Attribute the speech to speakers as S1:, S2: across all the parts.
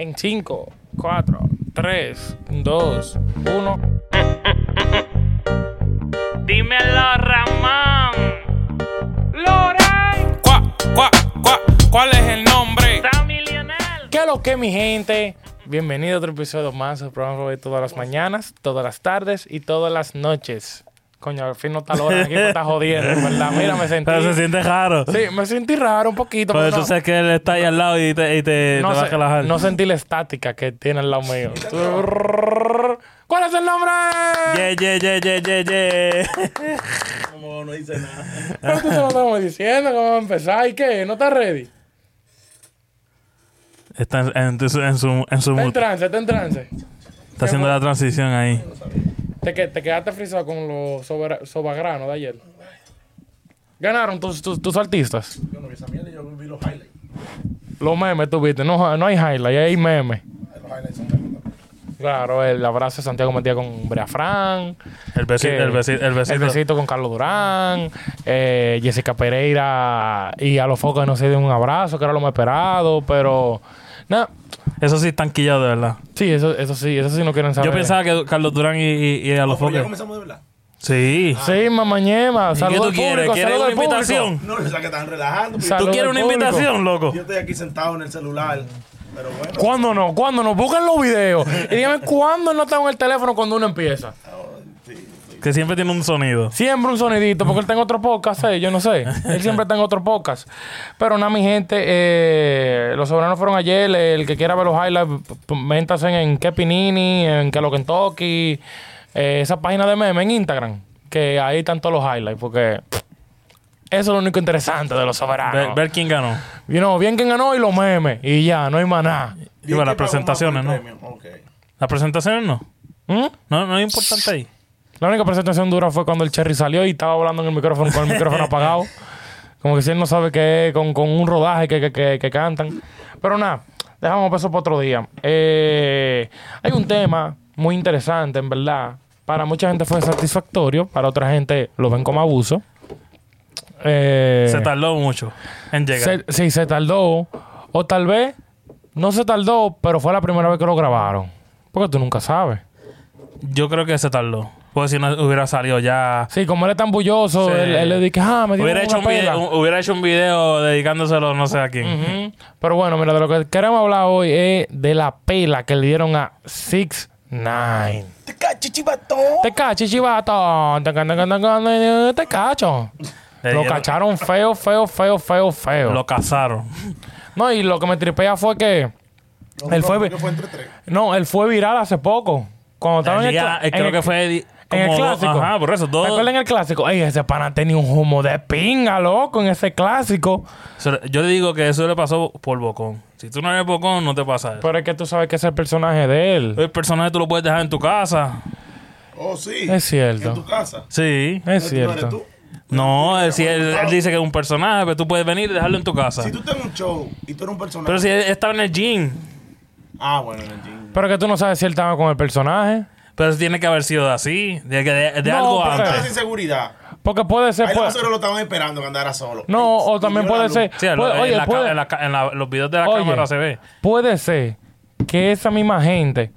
S1: En 5, 4, 3, 2, 1. Dímelo, Ramón. Loren.
S2: ¿Cuá, cuá, cuá? ¿Cuál es el nombre?
S1: Sammy Lionel. ¿Qué es lo que, mi gente? Bienvenido a otro episodio más del programa de todas las mañanas, todas las tardes y todas las noches. Coño, al fin no está Loren aquí, me está jodiendo, en ¿verdad? Mira, me sentí.
S3: Pero se siente raro.
S1: Sí, me sentí raro un poquito.
S3: Pero
S1: pero
S3: tú
S1: no-
S3: sabes que él está ahí al lado y te, y te,
S1: no,
S3: te va a relajar.
S1: no sentí la estática que tiene al lado mío. ¿Cuál es el nombre?
S3: Yeah, yeah, yeah, yeah, yeah, yeah.
S4: Como no dice nada.
S1: Pero tú te lo estamos diciendo que vamos a empezar. ¿Y qué? ¿No estás ready?
S3: Está en, en, su- en su, en su
S1: Está en trance, está en trance.
S3: Está haciendo la transición ahí.
S1: Te, que- te quedaste frisado con los sobagranos de ayer. Ganaron tus, tus, tus artistas.
S4: Yo no vi esa mierda, yo vi los highlights.
S1: Los memes tuviste. No, no hay highlight, hay memes.
S4: Los highlights son memes.
S1: Claro, el abrazo de Santiago Metía con Brea Fran.
S3: El besito,
S1: que-
S3: el besito, el besito.
S1: El besito con Carlos Durán, eh, Jessica Pereira y a los focos no se dio un abrazo, que era lo más esperado, pero nada,
S3: Eso sí, están quillados de verdad.
S1: sí, eso, eso sí, eso sí no quieren saber.
S3: Yo pensaba que Carlos Durán y, y, y a los
S4: Oh, ya
S3: foques.
S4: comenzamos de verdad.
S3: Sí.
S1: Sí, mamañema,
S3: ¿Y qué
S1: saludos al
S3: quieres?
S1: público,
S3: ¿Quieres una
S1: al público.
S3: invitación?
S4: No, o sea que están relajando.
S3: ¿Tú quieres una
S1: público.
S3: invitación, loco?
S4: Yo estoy aquí sentado en el celular. Pero bueno.
S1: ¿Cuándo no? ¿Cuándo no? Busquen los videos. Y dígame cuándo no está en el teléfono cuando uno empieza.
S3: Que siempre tiene un sonido.
S1: Siempre un sonidito, porque él está en otro podcast, eh, yo no sé. Él siempre está en otro podcast. Pero nada, mi gente, eh, los soberanos fueron ayer. El que quiera ver los highlights, métase en Kepinini, en Que lo Kentucky, eh, esa página de meme en Instagram, que ahí están todos los highlights, porque eso es lo único interesante de los soberanos.
S3: Ver, ver quién ganó.
S1: You know, bien quién ganó y los memes, y ya, no hay más nada.
S3: Y bueno, las
S4: ¿Quién pagó más por el
S3: presentaciones, ¿no? Las presentaciones no.
S1: ¿Mm?
S3: No, no es importante ahí.
S1: La única presentación dura fue cuando el Cherry salió y estaba hablando en el micrófono con el micrófono apagado. Como que si él no sabe qué es, con, con un rodaje que, que, que, que cantan. Pero nada, dejamos eso para otro día. Eh, hay un tema muy interesante, en verdad. Para mucha gente fue satisfactorio, para otra gente lo ven como abuso. Eh,
S3: Se tardó mucho en llegar.
S1: se- sí, se tardó. O tal vez no se tardó, pero fue la primera vez que lo grabaron. Porque tú nunca sabes.
S3: Yo creo que se tardó. Porque si no hubiera salido ya.
S1: Sí, como él es tan bulloso,
S3: Sí.
S1: él, él le dice, ah, me dio
S3: Hubiera
S1: una
S3: hecho, un
S1: pela.
S3: video, un- hubiera hecho un video dedicándoselo no sé a quién.
S1: Pero bueno, mira, de lo que queremos hablar hoy es de la pela que le dieron a Six Nine.
S4: Te cacho, chivatón.
S1: Te cacho, chivato. Te ca- te ca- te ca- Te cacho.
S3: Le
S1: Lo
S3: dieron-
S1: cacharon feo, feo, feo, feo, feo.
S3: Lo cazaron.
S1: No, y lo que me tripea fue que él fue,
S4: entre tres.
S1: no, él fue viral hace poco. Cuando estaba
S3: El
S1: en el,
S3: eh,
S1: en
S3: creo
S1: el-
S3: que fue di-
S1: en el
S3: como dos-
S1: clásico.
S3: Ajá, por eso.
S1: ¿Te
S3: Dos,
S1: acuerdas en el clásico? Ey, ese pana tenía un humo de pinga, loco, en ese clásico.
S3: Yo le digo que eso le pasó por bocón. Si tú no eres bocón, no te pasa eso.
S1: Pero es que tú sabes que ese es el personaje de él.
S3: El personaje tú lo puedes dejar en tu casa.
S4: Oh, sí.
S1: Es cierto.
S4: En tu casa.
S3: Sí.
S1: Es
S4: ¿No eres
S1: cierto.
S4: tú?
S3: No, él, si él, él dice que es un personaje, pero tú puedes venir y dejarlo en tu casa.
S4: Si tú estás en un show y tú eres un personaje.
S3: Pero si él estaba en el gym,
S4: Ah, bueno, en el gym.
S1: Pero que tú no sabes si él estaba con el personaje.
S3: Pero tiene que haber sido así, de, que de, de
S1: No,
S3: algo antes.
S4: sin seguridad.
S1: Porque puede ser.
S4: Ahí
S1: puede-
S4: vaqueros lo estaban esperando que andara solo.
S1: no, o también
S4: y
S1: puede ser.
S3: Sí,
S1: puede- oye,
S3: en la ca-
S1: puede-
S3: en la en la- los videos de la
S1: Oye.
S3: cámara se ve.
S1: puede ser que esa misma gente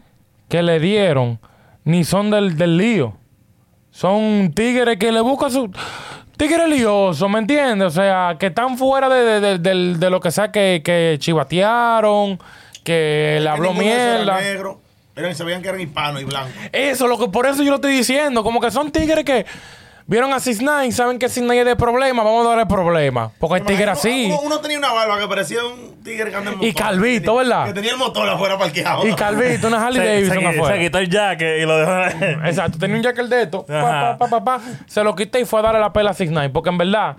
S1: que le dieron ni son del, del lío. Son tigres que le buscan su. Tigres liosos, ¿me entiendes? O sea, que están fuera de, de- de- de lo que sea que, que chivatearon, que le habló mierda.
S4: Negro. Eran, se veían que eran hispanos y blancos.
S1: Eso, lo que por eso yo lo estoy diciendo. Como que son tigres que vieron a Six Nine, saben que Six Nine es de problema, vamos a darle problema. Porque hay tigres así.
S4: Uno, uno tenía una barba que parecía un tigre que anda en
S1: Y
S4: motor.
S1: Calvito,
S4: Que
S1: ¿verdad?
S4: Que tenía el motor afuera parqueado.
S1: Y Calvito, una Harley
S3: Se,
S1: Davidson
S3: se-
S1: afuera.
S3: se quitó el jacket y lo dejó.
S1: Exacto, tenía un jacket de esto. pa,
S3: Ajá.
S1: pa, pa, pa, pa. se lo quité y fue a darle la pela a Six Nine. Porque en verdad,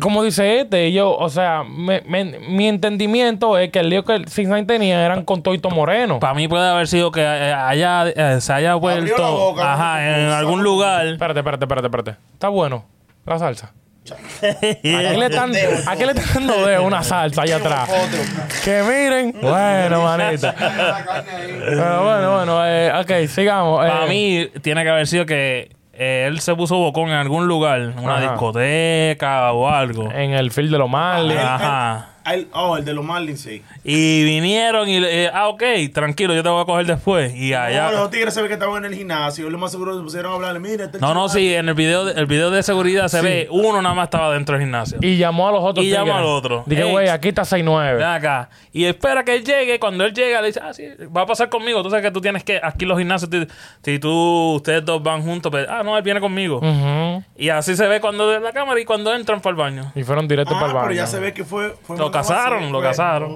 S1: como dice este, yo, o sea, me- me- mi entendimiento es que el lío que el Six Nine tenía eran con Toito Moreno.
S3: Para mí puede haber sido que haya, eh, se haya vuelto
S4: boca,
S3: ajá,
S4: ¿no?
S3: en algún lugar.
S1: Espérate, espérate, espérate, espérate. Está bueno la salsa. ¿A qué le están, a qué le están dando dedo una salsa allá atrás? Que miren. Bueno, manita. Pero bueno, bueno, eh, ok, sigamos. eh.
S3: Para mí tiene que haber sido que eh, él se puso bocón en algún lugar, una
S1: Ajá.
S3: discoteca o algo.
S1: En el field de los Marley.
S3: Ajá.
S4: El, oh, el de los Marlins, sí.
S3: Y vinieron y, eh, ah, ok, tranquilo, yo te voy a coger después. Y
S4: No,
S3: allá.
S4: los tigres se ve que estaban en el gimnasio. Lo más seguro se pusieron a hablarle. Mira, este
S3: No, no, sí, en el video, de- el video de seguridad se ve uno nada más estaba dentro del gimnasio.
S1: Y llamó a los otros
S3: Y llamó al otro.
S1: Dije,
S3: Ey,
S1: güey, aquí está 6-9.
S3: Ven acá. Y espera que él llegue. Cuando él llega, le dice, ah, sí, va a pasar conmigo. Tú sabes que tú tienes que, aquí los gimnasios, si tú, ustedes dos van juntos, pues, ah, no, él viene conmigo. Y así se ve cuando de la cámara y cuando entran para el baño.
S1: Y fueron directo
S4: Ah,
S1: para el baño.
S4: pero ya se ve que fue. fue
S3: casaron, lo
S4: fue.
S3: casaron.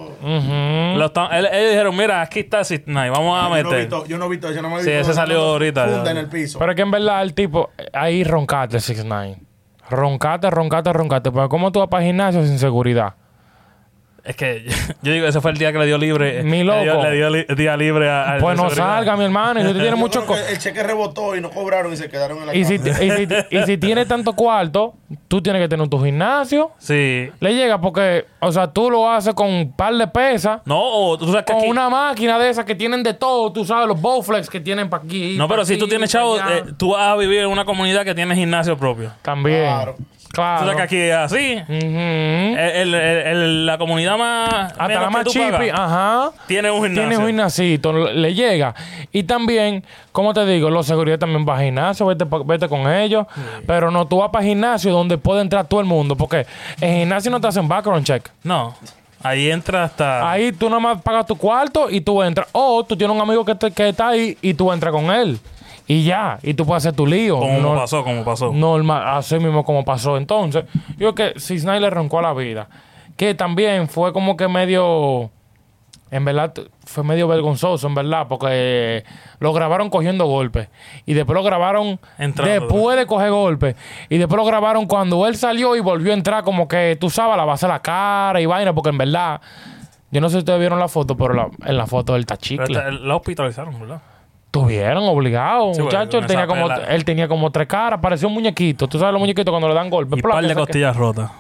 S3: Lo están- él- ellos dijeron, mira, aquí está Sitnai, vamos a
S4: Yo no he
S3: meter.
S4: visto, yo no he visto, yo no me he
S3: Sí,
S4: visto
S3: ese salió ahorita,
S4: Funda en el piso.
S1: Pero es que en verdad el tipo, ahí roncate 6-9. Roncate, roncate, roncate. Pero ¿cómo tú vas para el gimnasio sin seguridad?
S3: Es que yo digo, ese fue el día que le dio libre.
S1: Mi
S3: Le dio,
S1: loco.
S3: le dio li- día libre a, al
S1: Pues no salga, mi hermano. Y si tiene mucho...
S4: el cheque rebotó y no cobraron y se quedaron en la
S1: Y si,
S4: casa.
S1: y, si, y si tiene tanto cuarto, tú tienes que tener tu gimnasio.
S3: Sí.
S1: Le llega porque, o sea, tú lo haces con un par de pesas,
S3: No, o tú sabes que
S1: con
S3: aquí-
S1: una máquina de esas que tienen de todo, tú sabes, los Bowflex que tienen para aquí.
S3: No,
S1: pa'
S3: pero si tú tienes chavo, eh, tú vas a vivir en una comunidad que tiene gimnasio propio.
S1: También.
S4: Claro.
S1: Claro.
S3: Tú sabes que aquí es así.
S1: Ujú.
S3: El- el- el- el- la comunidad más.
S1: Hasta la más chipi, ajá.
S3: Tiene un gimnasio.
S1: Tiene un gimnasito, le llega. Y también, como te digo, los seguridad también va a gimnasio, vete, vete con ellos. Pero no, tú vas para gimnasio donde puede entrar todo el mundo. Porque en gimnasio no te hacen background check.
S3: No. Ahí entra hasta.
S1: Ahí tú nada más pagas tu cuarto y tú entras. O tú tienes un amigo que, te- que está ahí y tú entras con él. Y ya. Y tú puedes hacer tu lío.
S3: como
S1: No-
S3: pasó, como pasó.
S1: normal, así mismo como pasó. Entonces, yo creo que Cisnay le roncó la vida. Que también fue como que medio. En verdad, fue medio vergonzoso, en verdad, porque lo grabaron cogiendo golpes. Y después lo grabaron
S3: Entrando.
S1: después de coger golpes. Y después lo grabaron cuando él salió y volvió a entrar, como que tú sabes, la base de la cara y vaina, porque en verdad. Yo no sé si ustedes vieron la foto, pero la- en la foto
S3: Pero
S1: tachicle.
S3: esta- la hospitalizaron, ¿verdad?
S1: Tuvieron obligado,
S3: Sí,
S1: muchacho.
S3: porque
S1: Él tenía, como, él tenía como tres caras, parecía un muñequito. Tú sabes los muñequitos cuando le dan golpes.
S3: Y
S1: Placa,
S3: par de
S1: que-
S3: costillas rotas.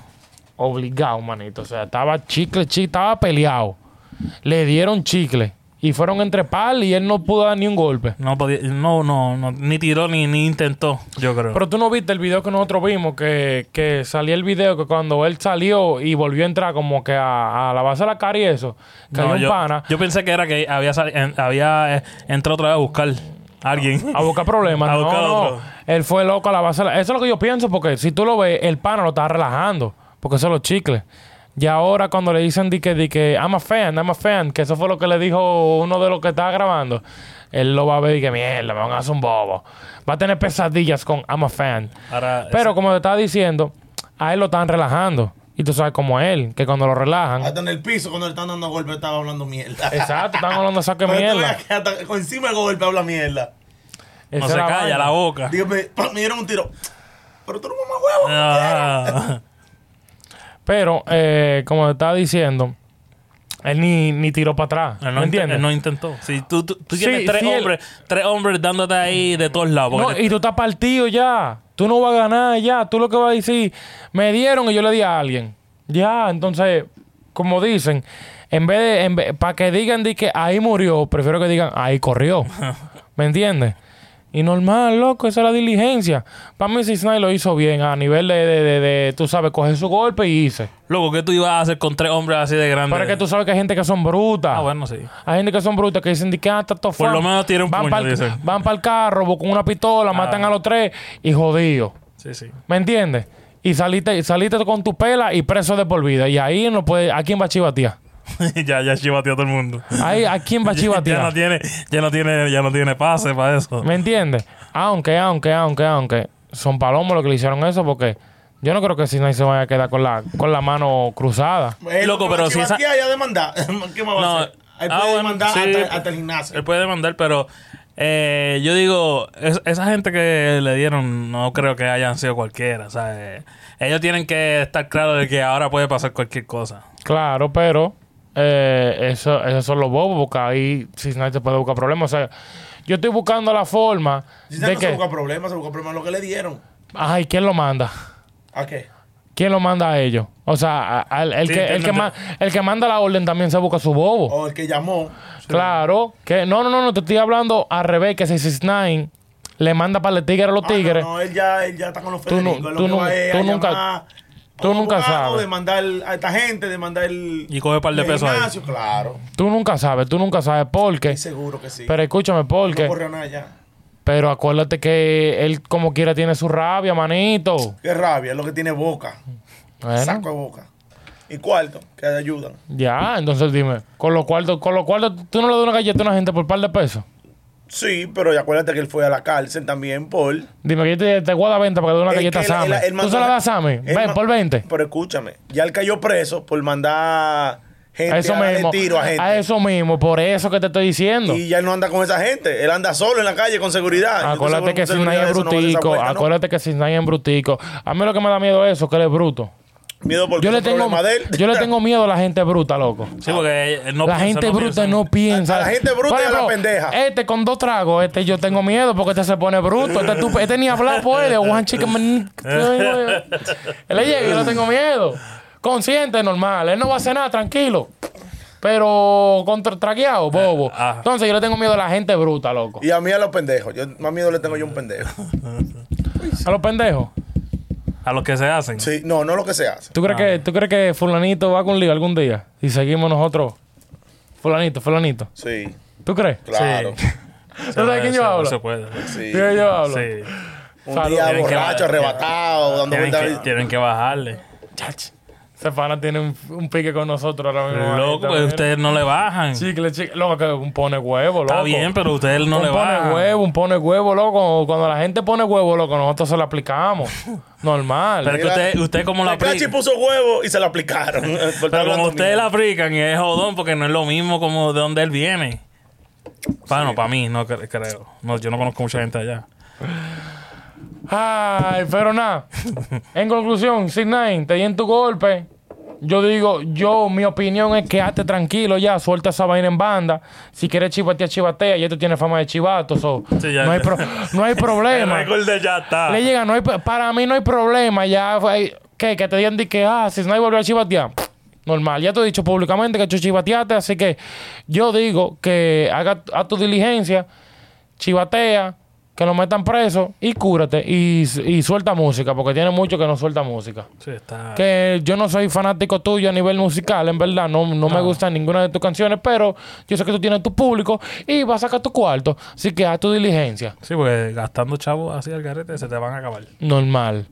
S1: Obligado, manito. O sea, estaba chicle, chicle, estaba peleado. Le dieron chicle. Y fueron entre pal y él no pudo dar ni un golpe.
S3: No podía, no, no, no, ni tiró ni, ni intentó, yo creo.
S1: Pero tú no viste el video que nosotros vimos, que, que salía el video que cuando él salió y volvió a entrar como que a, a la base de la cara y eso, que
S3: No,
S1: había un
S3: yo,
S1: pana
S3: yo pensé que era que había, sali- en- había eh, entrado otra vez a buscar a alguien.
S1: a buscar problemas.
S3: A
S1: no,
S3: buscar otro.
S1: Él fue loco a la base de la... Eso es lo que yo pienso, porque si tú lo ves, el pana lo está relajando, porque eso es los chicles. Y ahora cuando le dicen di que, di que I'm a fan, I'm a fan, que eso fue lo que le dijo uno de los que estaba grabando, él lo va a ver y que mierda, me van a hacer un bobo. Va a tener pesadillas con I'm a fan.
S3: Ahora,
S1: Pero como te estaba diciendo, a él lo están relajando. Y tú sabes como él, que cuando lo relajan...
S4: Hasta en el piso, cuando le están dando golpe, estaba hablando mierda.
S1: Exacto, están hablando saque mierda.
S4: que hasta encima del golpe habla mierda.
S3: no
S1: Esa
S3: se
S1: es la
S3: calla
S1: vaina.
S3: la boca.
S4: Dígame, me dieron un tiro. Pero tú no mamas huevo.
S3: Ah,
S1: Pero, eh, como estaba diciendo, él ni, ni tiró para atrás.
S3: él no,
S1: ¿Me entiendes?
S3: él no intentó. Si tú, tú, tú
S1: Sí,
S3: tienes tres
S1: sí, él-
S3: hombres, tres hombres dándote ahí de todos lados.
S1: No, y tú estás partido ya. Tú no vas a ganar ya. Tú lo que vas a decir, me dieron y yo le di a alguien. Ya, entonces, como dicen, en vez de, para que digan di que ahí murió, prefiero que digan ahí corrió. ¿Me entiendes? Y normal, loco, esa es la diligencia. Para mí, Cisnay lo hizo bien a nivel de, de, de, de, tú sabes, coger su golpe y hice.
S3: Loco, ¿qué tú ibas a hacer con tres hombres así de grandes?
S1: Pero es que tú sabes que hay gente que son brutas.
S3: Ah, bueno, sí.
S1: Hay gente que son brutas que dicen di que ah, todo
S3: Por lo menos tiene un
S1: van
S3: puño,
S1: pa'l-
S3: dicen.
S1: Van para el carro, buscan una pistola, matan a los tres y jodido.
S3: Sí, sí.
S1: ¿Me entiendes? Y saliste, saliste con tu pela y preso de por vida. Y ahí no puede. ¿A quién va a chivatear?
S3: ya, ya chivateó a todo el mundo.
S1: Ahí, ¿A quién va a
S3: ya no
S1: chivatear?
S3: tiene, ya no tiene, ya no tiene pase para eso.
S1: ¿Me entiendes? Aunque, aunque, aunque, aunque. Son palomos los que le hicieron eso porque yo no creo que si se vaya a quedar con la, con la mano cruzada.
S4: Eh,
S3: Loco, pero si esa-
S4: chivatear, ya demandar. ¿Qué más va
S3: No,
S4: a hacer? Él
S3: ah,
S4: puede
S3: bueno,
S4: demandar
S3: sí.
S4: hasta, hasta el gimnasio.
S3: Él puede demandar, pero eh, yo digo, es- esa gente que le dieron no creo que hayan sido cualquiera. O sea, eh, ellos tienen que estar claros de que ahora puede pasar cualquier cosa.
S1: Claro, pero eh, eso, esos son los bobos porque ahí nadie te puede buscar problemas. O sea, yo estoy buscando la forma de
S4: no se
S1: que.
S4: busca problemas, se busca problemas lo que le dieron.
S1: Ay, ¿quién lo manda?
S4: ¿A qué?
S1: ¿Quién lo manda a ellos? O sea, al- el,
S3: Sí,
S1: que, el, que ma- el que manda la orden también se busca su bobo.
S4: O el que llamó.
S1: Claro. que No, no, no, no, te estoy hablando al revés, que 669 le manda para el tigre a los
S4: Ah,
S1: tigres.
S4: No, no, él ya, él ya está con los Federicos.
S1: tú
S4: que
S1: nunca- Tú nunca sabes.
S4: De mandar a esta gente, de mandar el.
S3: Y coge un par de pesos ahí.
S4: claro.
S1: Tú nunca sabes, tú nunca sabes por qué.
S4: Seguro que sí.
S1: Pero escúchame, ¿por
S4: no
S1: qué?
S4: corrió nada ya.
S1: Pero acuérdate que él como quiera tiene su rabia, manito.
S4: Qué rabia, es lo que tiene boca.
S1: Bueno,
S4: Saco de boca. Y cuarto, que ayudan.
S1: ya, entonces dime, con lo cual, con lo cual tú no le das una galleta a una gente por par de pesos.
S4: Sí, pero acuérdate que él fue a la cárcel también por.
S1: Dime que yo te, te voy a dar 20 para que dé una galleta a Sammy.
S4: él
S1: ¿Tú se la das a Sammy? Ven, por 20.
S4: Pero escúchame, ya él cayó preso por mandar gente
S1: A eso
S4: a
S1: mismo.
S4: tiro a gente.
S1: A eso mismo, por eso que te estoy diciendo.
S4: Y ya él no anda con esa gente. Él anda solo en la calle con seguridad.
S1: Acuérdate que si nadie es brutico, acuérdate que si nadie es brutico. A mí lo que me da miedo es eso, que él es bruto.
S4: Miedo porque
S1: Yo le,
S4: es
S1: tengo,
S4: problema de él.
S1: yo le tengo miedo a la gente bruta, loco.
S3: Sí, porque no
S1: la
S3: piensa,
S1: gente
S3: no
S1: bruta
S3: piensa.
S1: no piensa.
S4: A la gente bruta a la pendeja.
S1: Este con dos tragos, este yo tengo miedo porque este se pone bruto. Este, tú- este ni hablar puede. One chicken. le llega y yo le tengo miedo. Consciente, normal. Él no va a hacer nada, tranquilo. Pero contra tragueado, bobo.
S3: Ah.
S1: Entonces yo le tengo miedo a la gente bruta, loco.
S4: Y a mí a los pendejos. Yo, más miedo le tengo yo a un pendejo.
S1: A los pendejos.
S3: A los que se hacen.
S4: Sí, no, no lo que se hace.
S1: ¿Tú crees, que, ¿Tú crees que fulanito va con lío algún día? Y seguimos nosotros. Fulanito, fulanito.
S4: Sí,
S1: ¿Tú crees?
S4: claro.
S1: ¿Tú sabes quién yo
S3: No
S1: hablo?
S3: se puede.
S4: Sí.
S1: ¿Quién yo hablo?
S3: Sí.
S4: Un
S1: Salud.
S4: día borracho, arrebatado, dando
S3: Tienen que, tienen que bajarle.
S1: Chach. Ese pana tiene un, un pique con nosotros ahora mismo.
S3: Loco,
S1: manito,
S3: pues ustedes no le bajan.
S1: Chicle, chicle. Loco, que un pone huevo, loco.
S3: Está bien, pero ustedes no
S1: un
S3: le
S1: pone
S3: bajan.
S1: huevo, un pone huevo, loco. Cuando la gente pone huevo, loco, nosotros se lo aplicamos. Normal.
S3: Pero es que usted, usted como la
S4: Cachi
S3: aplica.
S4: puso huevo y se lo aplicaron.
S3: Pero como ustedes la aplican y es jodón porque no es lo mismo como de donde él viene. Bueno, para mí, no cre- creo. No, yo no conozco mucha gente allá.
S1: Ay, pero nada. En conclusión, Six Nine, te di en tu golpe. Yo digo, yo, mi opinión es que hazte tranquilo ya, suelta esa vaina en banda. Si quieres chivatea, chivatea. Y esto tiene fama de chivato, so,
S3: Sí, ya.
S1: no, hay pro- no hay problema.
S3: de ya está.
S1: Le llega, no hay, para mí no hay problema. Ya, ¿qué? Que te digan de que, ah, si no volvió a chivatear. Normal, ya te he dicho públicamente que tú chivateaste, así que yo digo que haga a tu diligencia, chivatea, que lo metan preso y cúrate y, y suelta música, porque tiene mucho que no suelta música.
S3: Sí, está.
S1: Que yo no soy fanático tuyo a nivel musical, en verdad, no, no me gustan ninguna de tus canciones, pero yo sé que tú tienes tu público y vas a sacar tu cuarto, así que haz tu diligencia.
S3: Sí, porque gastando chavos así al garete se te van a acabar.
S1: Normal.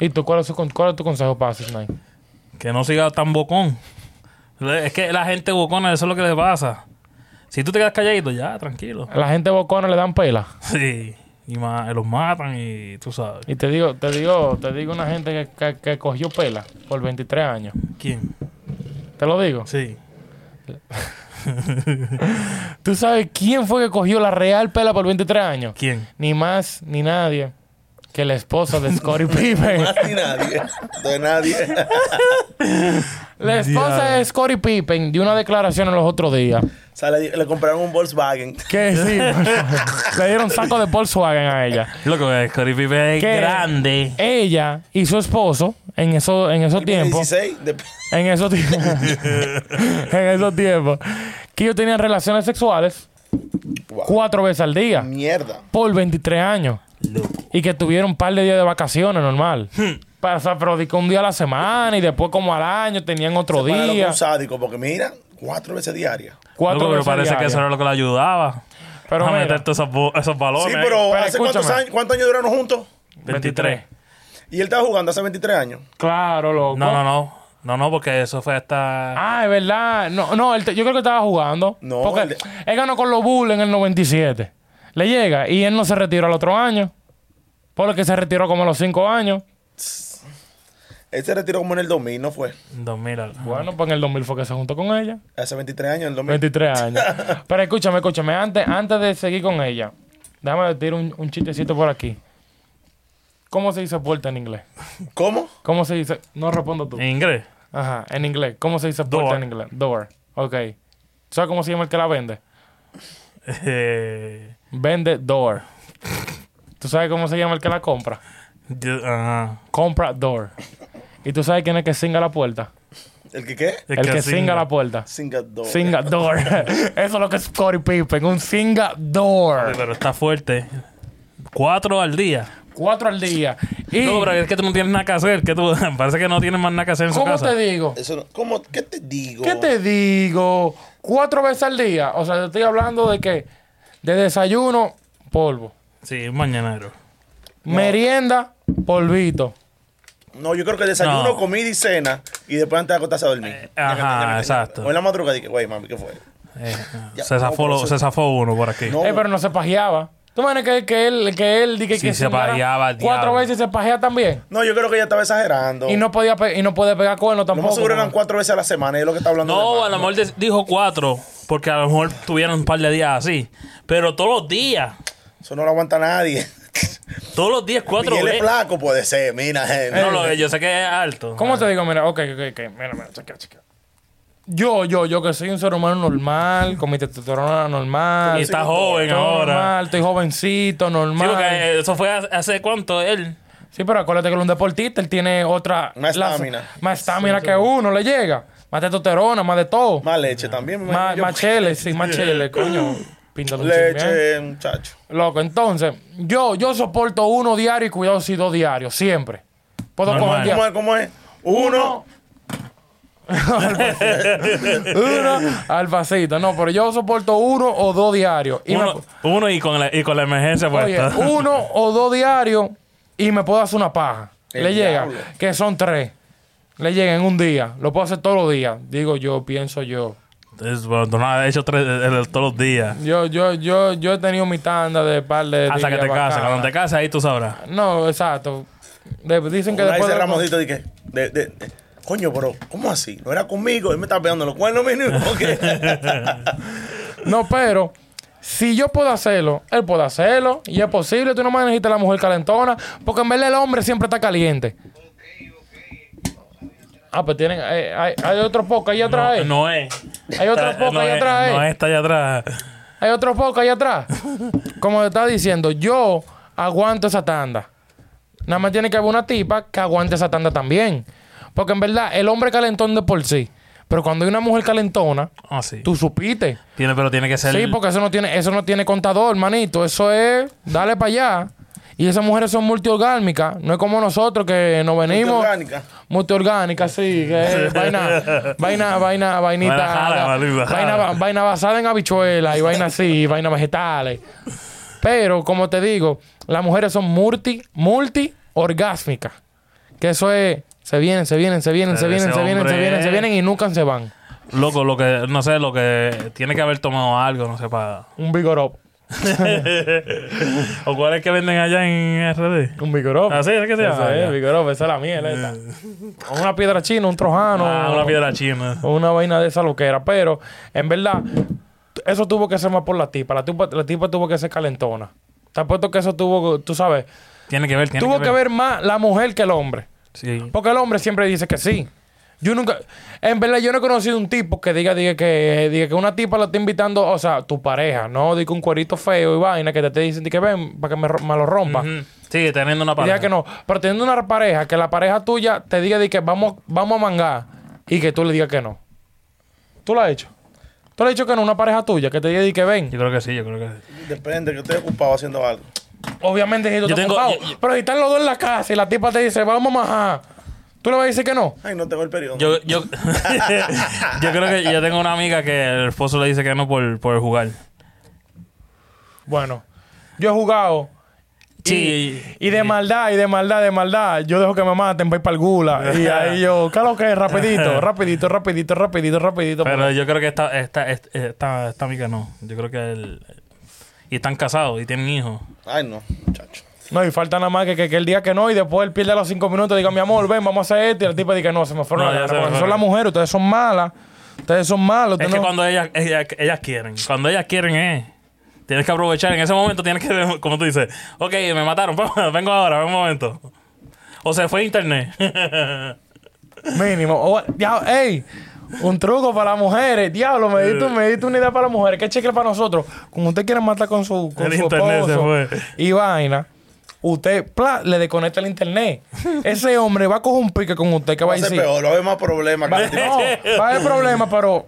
S1: ¿Y tú cuál es, su cuál es tu consejo para Nine?
S3: Que no siga tan bocón. Es que la gente bocona, eso es lo que le pasa. Si tú te quedas calladito, ya, tranquilo.
S1: La gente bocona le dan pela.
S3: Sí. Y ma- los matan y tú sabes.
S1: Y te digo, te digo, te digo una gente que, que- que cogió pela por 23 años.
S3: ¿Quién?
S1: Te lo digo.
S3: Sí.
S1: ¿Tú sabes quién fue que cogió la real pela por 23 años?
S3: ¿Quién?
S1: Ni más ni nadie que la esposa de Scottie Pippen.
S4: Más ni nadie. De nadie.
S1: la esposa de Scottie Pippen dio una declaración en los otros días.
S4: o sea, le, le compraron un Volkswagen.
S1: Que sí, le dieron saco de Volkswagen a ella.
S3: Lo que es Scottie Pippen es
S1: Que
S3: grande.
S1: Ella y su esposo en, eso, en esos tiempos.
S4: 16. de-
S1: En esos tiempos. en esos tiempos. Que ellos tenían relaciones sexuales
S4: Wow.
S1: cuatro veces al día.
S4: Mierda.
S1: Por 23 años. Y que tuvieron un par de días de vacaciones, normal. Pasa, pero di que un día a la semana y después como al año tenían otro
S4: Se
S1: día.
S4: Un sádico, porque mira, cuatro veces diarias.
S1: Cuatro
S3: Loco, pero
S1: veces
S3: parece que eso era lo que le ayudaba.
S1: Pero
S3: a
S1: mira,
S3: meter todos esos, esos balones.
S4: Sí, pero,
S1: Pero
S4: ¿hace cuántos años, cuántos años duraron juntos?
S1: 23.
S4: Y él estaba jugando hace 23 años.
S1: Claro, loco.
S3: No, no, no. No, no, porque eso fue hasta.
S1: Ah, es verdad. No, no, él te- yo creo que estaba jugando.
S4: No,
S1: Porque
S4: él-
S1: él ganó con los Bulls en el 97. Le llega y él no se retiró al otro año. Porque se retiró como a los 5 años.
S4: Él se retiró como en el 2000, ¿no fue?
S3: 2000. al-
S1: Bueno, pues en el 2000 fue que se juntó con ella.
S4: Hace 23 años, en el 2000.
S1: 23 años. Pero escúchame, escúchame. Antes, antes de seguir con ella, déjame decir un, un chistecito por aquí. ¿Cómo se dice puerta en inglés?
S4: ¿Cómo?
S1: ¿Cómo se dice? No respondo tú.
S3: En inglés.
S1: Ajá, en inglés. ¿Cómo se dice puerta
S3: Door.
S1: en inglés? Door. Ok. ¿Sabes cómo se llama el que la vende?
S3: Eh,
S1: Vende door. ¿Tú sabes cómo se llama el que la compra?
S3: yo- ajá.
S1: Compra door. ¿Y tú sabes quién es que singa la puerta?
S4: ¿El que qué?
S1: El, que, singa la puerta.
S4: Singador.
S1: Singa door. Eso es lo que es Scottie Pippen. Un singa door.
S3: Pero está fuerte. Cuatro al día.
S1: Cuatro al día. Y,
S3: No, pero es que tú no tienes nada que hacer. Que tú, parece que no tienes más nada que hacer en su
S1: ¿cómo
S3: casa.
S1: te digo?
S4: Eso no- ¿Cómo? ¿Qué te digo?
S1: ¿Qué te digo? Cuatro veces al día. O sea, te estoy hablando de que de desayuno, polvo.
S3: Sí, un mañanero.
S1: Merienda, polvito.
S4: No, yo creo que desayuno,
S3: No.
S4: comida y cena y después antes de acostarse a dormir.
S3: ajá, exacto.
S4: O en la madrugada dije, güey, mami, ¿qué fue?
S3: Eh,
S4: Ya,
S3: se, zafó,
S4: no,
S3: lo-
S4: pero
S3: se zafó uno por aquí.
S4: No.
S1: Eh, pero no se pajeaba. ¿Tú imaginas que, que él, que él, di que,
S3: Sí,
S1: que
S3: se pajeaba
S1: cuatro
S3: diablo.
S1: veces se pajea también?
S4: No, yo creo que ella estaba exagerando.
S1: Y no podía y no puede pegar cuerno
S4: Lo
S1: tampoco.
S4: más seguro eran cuatro veces a la semana, y es lo que está hablando.
S3: No, a lo mejor dijo cuatro, porque a lo mejor tuvieron un par de días así. Pero todos los días,
S4: Eso no lo aguanta nadie.
S3: todos los días, cuatro
S4: Miguel es
S3: veces.
S4: flaco, puede ser, mira, gente.
S3: No, lo, yo sé que es alto.
S1: ¿Cómo te digo? Mira, ok, ok, ok. Mira, mira, chequea, chequea. Yo, yo, yo que soy un ser humano normal, con mi testosterona normal.
S3: Y está joven ahora.
S1: Normal, estoy jovencito,
S3: Sí,
S1: normal.
S3: porque eso fue hace- cuánto él.
S1: Sí, pero acuérdate que él es un deportista, él tiene otra...
S4: Más estamina.
S1: Más estamina que uno, le llega. Más testosterona, más de todo.
S4: Más leche también. me
S1: Más,
S4: imagino
S1: más chele, sí, más chele, coño. Píntalo un chin, ¿eh?
S4: Leche, muchacho.
S1: Loco, entonces, yo, yo soporto uno diario y cuidado si dos diarios, siempre. Puedo dia-
S4: ¿Cómo es? ¿Cómo es? Uno.
S1: Uno al pasito. No, pero yo soporto uno o dos diarios. Y
S3: Uno,
S1: me-
S3: uno y, con la, y con la emergencia
S1: oye,
S3: puesta.
S1: uno o dos diarios y me puedo hacer una paja.
S4: El
S1: Le llega, que son tres. Le llega en un día. Lo puedo hacer todos los días. Digo yo, pienso yo.
S3: Es, bueno, tú no has hecho tres, todos los días.
S1: Yo, yo, yo, yo he tenido mi tanda de par de
S3: Hasta que te cases.
S1: bacanas.
S3: Cuando te cases, ahí tú sabrás.
S1: No, exacto. De- dicen que
S4: Una
S1: después
S4: dice
S1: de-
S4: Ramosito de que, de, de, de- coño, pero, ¿cómo así? No era conmigo, él me estaba pegando los cuernos, niño.
S1: No, pero si yo puedo hacerlo, él puede hacerlo. Y es posible. Tú no me necesitas la mujer calentona. Porque en verdad el hombre siempre está caliente. Ah, pues tienen. Hay, hay, hay otro poco ahí atrás. eh.
S3: No es.
S1: Hay otro
S3: Está-
S1: poco
S3: no
S1: ahí
S3: es-
S1: atrás.
S3: No
S1: eh.
S3: es, está allá atrás.
S1: Hay otro poco ahí atrás. Como te estaba diciendo, yo aguanto esa tanda. Nada más tiene que haber una tipa que aguante esa tanda también. Porque en verdad, el hombre calentón de por sí. Pero cuando hay una mujer calentona,
S3: Ah, sí.
S1: tú supiste.
S3: Tiene, pero tiene que ser.
S1: Sí, porque eso no tiene, eso no tiene contador, manito. Eso es, dale para allá. Y esas mujeres son multiorgánicas. No es como nosotros que nos venimos.
S4: Orgánica.
S1: Multiorgánicas, sí. Que es vaina, vaina, vaina, vainita.
S3: Vaina jala, vaina jala.
S1: vaina, vaina basada en habichuelas y vaina así, vaina vegetales. Pero, como te digo, las mujeres son multi, multi orgásmicas. Que eso es, se vienen, se vienen, se vienen, se vienen, se vienen, se vienen, se vienen y nunca se van.
S3: Loco, lo que. No sé, lo que. Tiene que haber tomado algo, no sé, para.
S1: Un vigorop.
S3: ¿O cuál es que venden allá en RD?
S1: Un vigorop.
S3: Así es que se llama.
S1: Es, vigorop, esa es la miel esta. O una piedra china, un trojano.
S3: Ah, una piedra china.
S1: O una vaina de esa loquera. Pero, en verdad, eso tuvo que ser más por la tipa. La tipa, la tipa tuvo que ser calentona. Te apuesto que eso tuvo, tú sabes,
S3: Tiene que ver, tiene
S1: tuvo que ver más la mujer que el hombre.
S3: Sí.
S1: Porque el hombre siempre dice que sí. Yo nunca, en verdad, yo no he conocido un tipo que diga, diga que, diga que una tipa lo está invitando, o sea, tu pareja, no diga un cuerito feo y vaina que te, te dicen di que ven para que me, lo rompa.
S3: Ujú. Sí, teniendo una
S1: Y diga
S3: pareja.
S1: que no. Pero teniendo una pareja, que la pareja tuya te diga de que vamos, vamos a mangar y que tú le digas que no. ¿Tú lo has hecho? ¿Tú le has dicho que no? Una pareja tuya que te diga de que ven.
S3: Yo creo que sí, yo creo que sí.
S4: Depende, que estoy ocupado haciendo algo.
S1: Obviamente si tú
S3: Yo
S1: estás
S3: tengo-
S1: ocupado.
S3: yo- yo-
S1: Pero si están los dos en la casa y la tipa te dice, vamos a majar. ¿Tú le vas a decir que no?
S4: Ay, no tengo el periodo.
S3: Yo, yo, yo creo que yo tengo una amiga que el esposo le dice que no por, por jugar.
S1: Bueno, yo he jugado.
S3: Sí.
S1: Y, y de maldad, y de maldad, de maldad, yo dejo que me maten para ir para el gula. Y ahí yo, ¿qué es lo que es? Rapidito, rapidito, rapidito, rapidito, rapidito.
S3: Pero yo creo que esta, esta, esta, esta, esta amiga no. Yo creo que él... Y están casados y tienen hijos.
S4: Ay, no, muchacho.
S1: No, y falta nada más que, que, que el día que no, y después él pierde los cinco minutos y diga, mi amor, ven, vamos a hacer esto. Y el tipo diga, no, se me fueron
S3: No,
S1: Porque
S3: fueron.
S1: Son las mujeres, ustedes son malas. Ustedes son malos.
S3: Es
S1: ustedes
S3: que
S1: no-
S3: cuando ellas, ellas, ellas quieren. Cuando ellas quieren es... Tienes que aprovechar. En ese momento tienes que... Como tú dices. Ok, me mataron. Vengo ahora. Ven un momento. O se fue internet.
S1: Mínimo. O, ya, ey, un truco para las mujeres. Diablo, me diste, me diste una idea para las mujeres. ¿Qué cheque para nosotros? Como usted quiere matar con su, con
S3: El
S1: su
S3: internet se
S1: esposo
S3: fue.
S1: y vaina, usted pla, le desconecta el internet. Ese hombre va a coger un pique con usted que va
S4: Va
S1: a decir...
S4: peor, va a haber más problemas.
S1: Va, no, va a haber problema, pero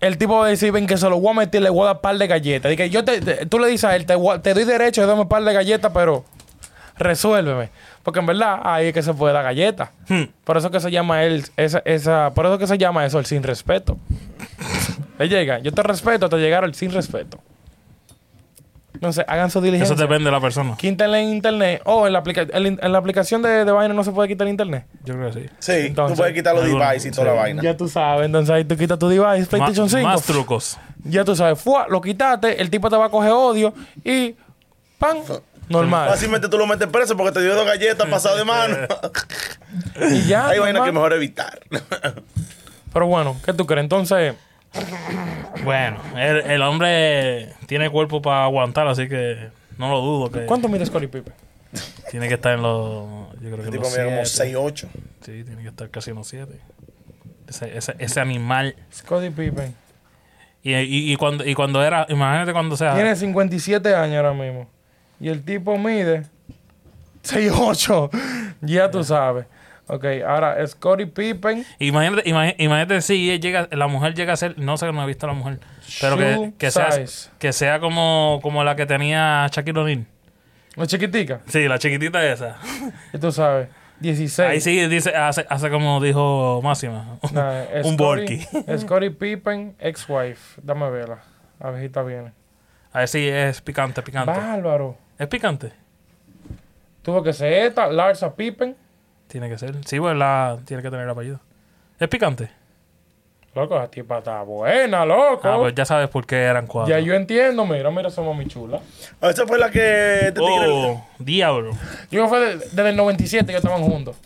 S1: el tipo va a decir, ven que se lo voy a meter, le voy a dar par de galletas. Dice, yo te, te- tú le dices a él, te, te doy derecho de darme un par de galletas, pero resuélveme. Porque en verdad ahí es que se puede dar galleta.
S3: Hmm.
S1: Por eso que se llama él, esa, esa, por eso que se llama eso el sin respeto. Le llega, yo te respeto hasta llegar al sin respeto. Entonces, hagan su diligencia.
S3: Eso depende de la persona.
S1: Quítenle en internet. O en la, aplica- el en la aplicación de, de vaina no se puede quitar el internet.
S3: Yo creo que sí.
S4: Sí,
S1: Entonces,
S4: tú puedes quitar los devices y toda
S3: sí.
S4: la vaina.
S1: Ya tú sabes. Entonces ahí tú quitas tu device, PlayStation
S3: Ma-
S1: 5.
S3: Más trucos.
S1: Ya tú sabes. Fua, lo quitaste, el tipo te va a coger odio y. ¡Pam! Normal.
S4: Fácilmente tú lo metes preso porque te dio dos galletas pasadas de mano.
S1: Y ya.
S4: Hay vainas que mejor evitar.
S1: Pero bueno, ¿qué tú crees? Entonces,
S3: Bueno, el, el hombre tiene cuerpo para aguantar, así que no lo dudo que
S1: ¿cuánto mide Scottie Pippen?
S3: tiene que estar en los. Yo creo que
S4: tipo
S3: los
S4: mide como
S3: siete.
S4: 6'8".
S3: Sí, tiene que estar casi en los 7. Ese, ese, ese animal.
S1: Scottie Pippen.
S3: Y, y, y cuando, y cuando era. Imagínate cuando sea.
S1: Tiene 57 años ahora mismo. Y el tipo mide 6'8". ya tú sabes. Ok, ahora Scottie Pippen.
S3: Imagínate, imagínate si llega, la mujer llega a ser, no sé, no he visto a la mujer, pero que, que sea, que sea como, como la que tenía Shaquille O'Neal.
S1: La chiquitica.
S3: Sí, la chiquitita esa.
S1: Y tú sabes. 16.
S3: Ahí sí dice, hace, hace como dijo Máxima.
S1: Nah,
S3: Un Borky.
S1: Scottie Pippen, ex-wife. Dame verla. A ver si está bien.
S3: A ver si es picante, picante.
S1: Bárbaro.
S3: ¿Es picante?
S1: Tuvo que ser esta, Larsa Pippen.
S3: Tiene que ser. Sí, pues la, tiene que tener el apellido. ¿Es picante?
S1: Loco, esa tipa está buena, loco.
S3: Ah, pues ya sabes por qué eran cuatro.
S1: ya yo entiendo, mira, mira, somos mi chula.
S4: Esa fue la que tigre-
S3: Oh, diablo.
S1: Yo fue de- desde el 97 que estaban juntos.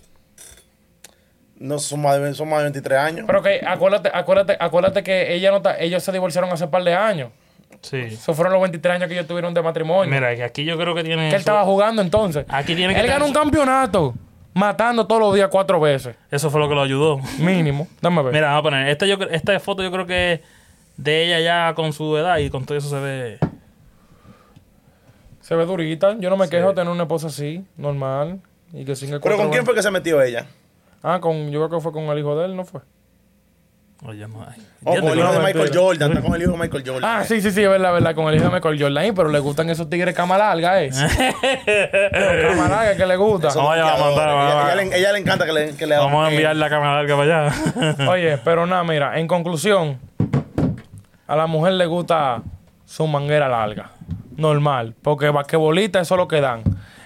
S4: No, son más, de, son más de 23 años.
S1: Pero que acuérdate, acuérdate, acuérdate que ella no está- ellos se divorciaron hace un par de años.
S3: Sí.
S1: Esos fueron los 23 años que ellos tuvieron de matrimonio.
S3: Mira, que aquí yo creo que tiene.
S1: que él estaba jugando entonces.
S3: Aquí tiene que
S1: Él ganó un campeonato matando todos los días cuatro veces.
S3: Eso fue lo que lo ayudó.
S1: Mínimo. Dame ver.
S3: Mira, vamos a poner. Esta, yo, esta foto yo creo que es de ella ya con su edad y con todo eso se ve.
S1: Se ve durita. Yo no me quejo de tener una esposa así, normal. Y que siga
S4: ¿Pero con quién fue que se metió ella?
S1: Ah, con, yo creo que fue con el hijo de él, ¿no fue?
S3: Oye, no hay.
S4: Oh, con el hijo de
S1: no,
S4: Michael. Jordan. Está con el hijo de Michael Jordan.
S1: Ah, sí, sí, sí, es verdad, verdad, con el hijo de Michael Jordan. Ay, pero le gustan esos tigres cama larga, ¿eh? cama larga que le gusta.
S4: Esos
S3: Vamos a mandar,
S4: bloqueadores.
S3: vamos
S4: Ella, ella le, ella le encanta que le, que le
S3: Vamos a enviar la cámara larga para allá.
S1: Oye, pero nada, mira, en conclusión, a la mujer le gusta su manguera larga. Normal, porque basquetbolista eso es lo que dan.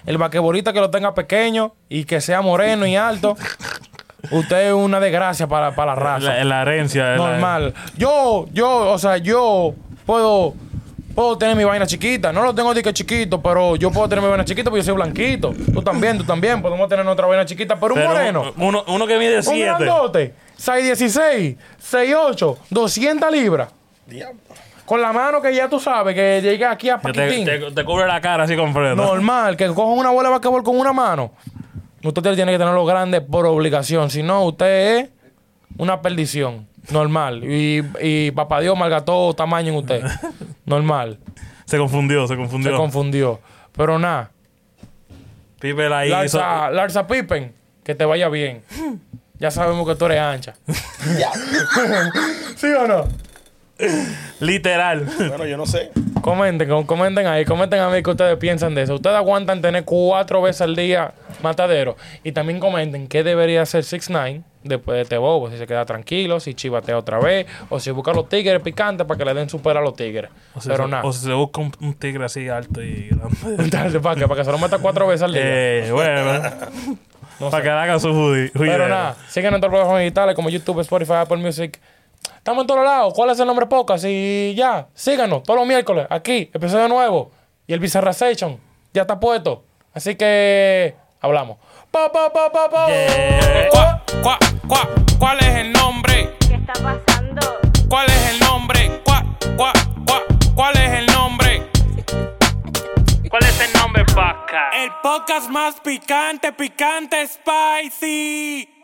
S1: El basquetbolista que lo tenga pequeño y que sea moreno y alto, usted es una desgracia para, para la raza.
S3: la, la herencia. la-
S1: Normal. Yo, yo, o sea, yo puedo, puedo tener mi vaina chiquita. No lo tengo de que chiquito, pero yo puedo tener mi vaina chiquita porque yo soy blanquito. Tú también, tú también. Podemos tener nuestra vaina chiquita, pero un moreno.
S3: Uno, uno que mide
S1: Un
S3: 7.
S1: grandote, 6'16, 6'8, 200 libras.
S4: Diablo.
S1: Con la mano que ya tú sabes que llega aquí a Paquitín.
S3: te, te- te cubre la cara así completo.
S1: Normal, que coja una bola de basquetbol con una mano. Usted tiene que tenerlo grande por obligación. Si no, usted es una perdición. Normal. Y, y papá Dios malgató tamaño en usted. Normal.
S3: Se confundió, se
S1: Se
S3: confundió.
S1: confundió. Pero nada.
S3: Pipe ahí hizo-
S1: Larsa, Larsa Pippen, que te vaya bien. Ya sabemos que tú eres ancha. ¿Sí o no?
S3: Literal.
S4: Bueno, yo no sé.
S1: Comenten, com- comenten ahí, comenten a mí qué ustedes piensan de eso. ¿Ustedes aguantan tener cuatro veces al día matadero? Y también comenten qué debería hacer 6 9 después de este bobo. Si se queda tranquilo, si chivatea otra vez, o si busca los tigres picantes para que le den super a los tigres.
S3: O si
S1: Pero
S3: se-
S1: nada.
S3: O si se busca un, un tigre así alto y grande.
S1: ¿para qué? Para que se lo meta cuatro veces al día.
S3: eh, bueno.
S1: No
S3: para
S1: sé.
S3: que haga su hoodie.
S1: Pero nada, sigan en todas las plataformas digitales como YouTube, Spotify, Apple Music. Estamos en todos lados. ¿Cuál es el nombre podcast? Y ya, síganos todos los miércoles aquí, episodio nuevo. Y el Bizarra Session ya está puesto. Así que hablamos. Pa, pa, pa, pa, pa.
S3: Yeah.
S2: ¿Cuá, cuá, cuá? ¿Cuál es el nombre?
S5: ¿Qué está pasando?
S2: ¿Cuál es el nombre? ¿Cuá, cuá, cuá? ¿Cuál es el nombre?
S3: ¿Cuál es el nombre, Paca?
S2: El podcast más picante, picante, spicy.